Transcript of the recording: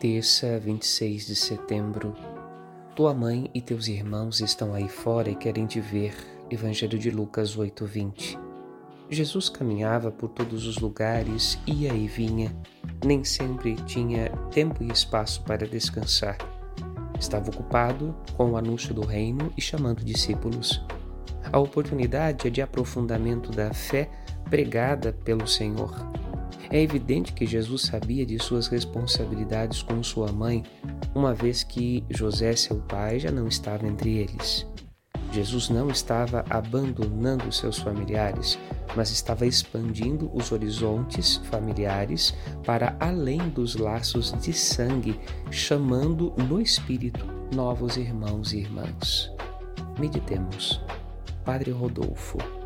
Terça, 26 de setembro. Tua mãe e teus irmãos estão aí fora e querem te ver. Evangelho de Lucas 8:20. Jesus caminhava por todos os lugares, ia e vinha. Nem sempre tinha tempo e espaço para descansar. Estava ocupado com o anúncio do reino e chamando discípulos. A oportunidade é de aprofundamento da fé pregada pelo Senhor. É evidente que Jesus sabia de suas responsabilidades com sua mãe, uma vez que José, seu pai, já não estava entre eles. Jesus não estava abandonando seus familiares, mas estava expandindo os horizontes familiares para além dos laços de sangue, chamando no Espírito novos irmãos e irmãs. Meditemos. Padre Rodolfo.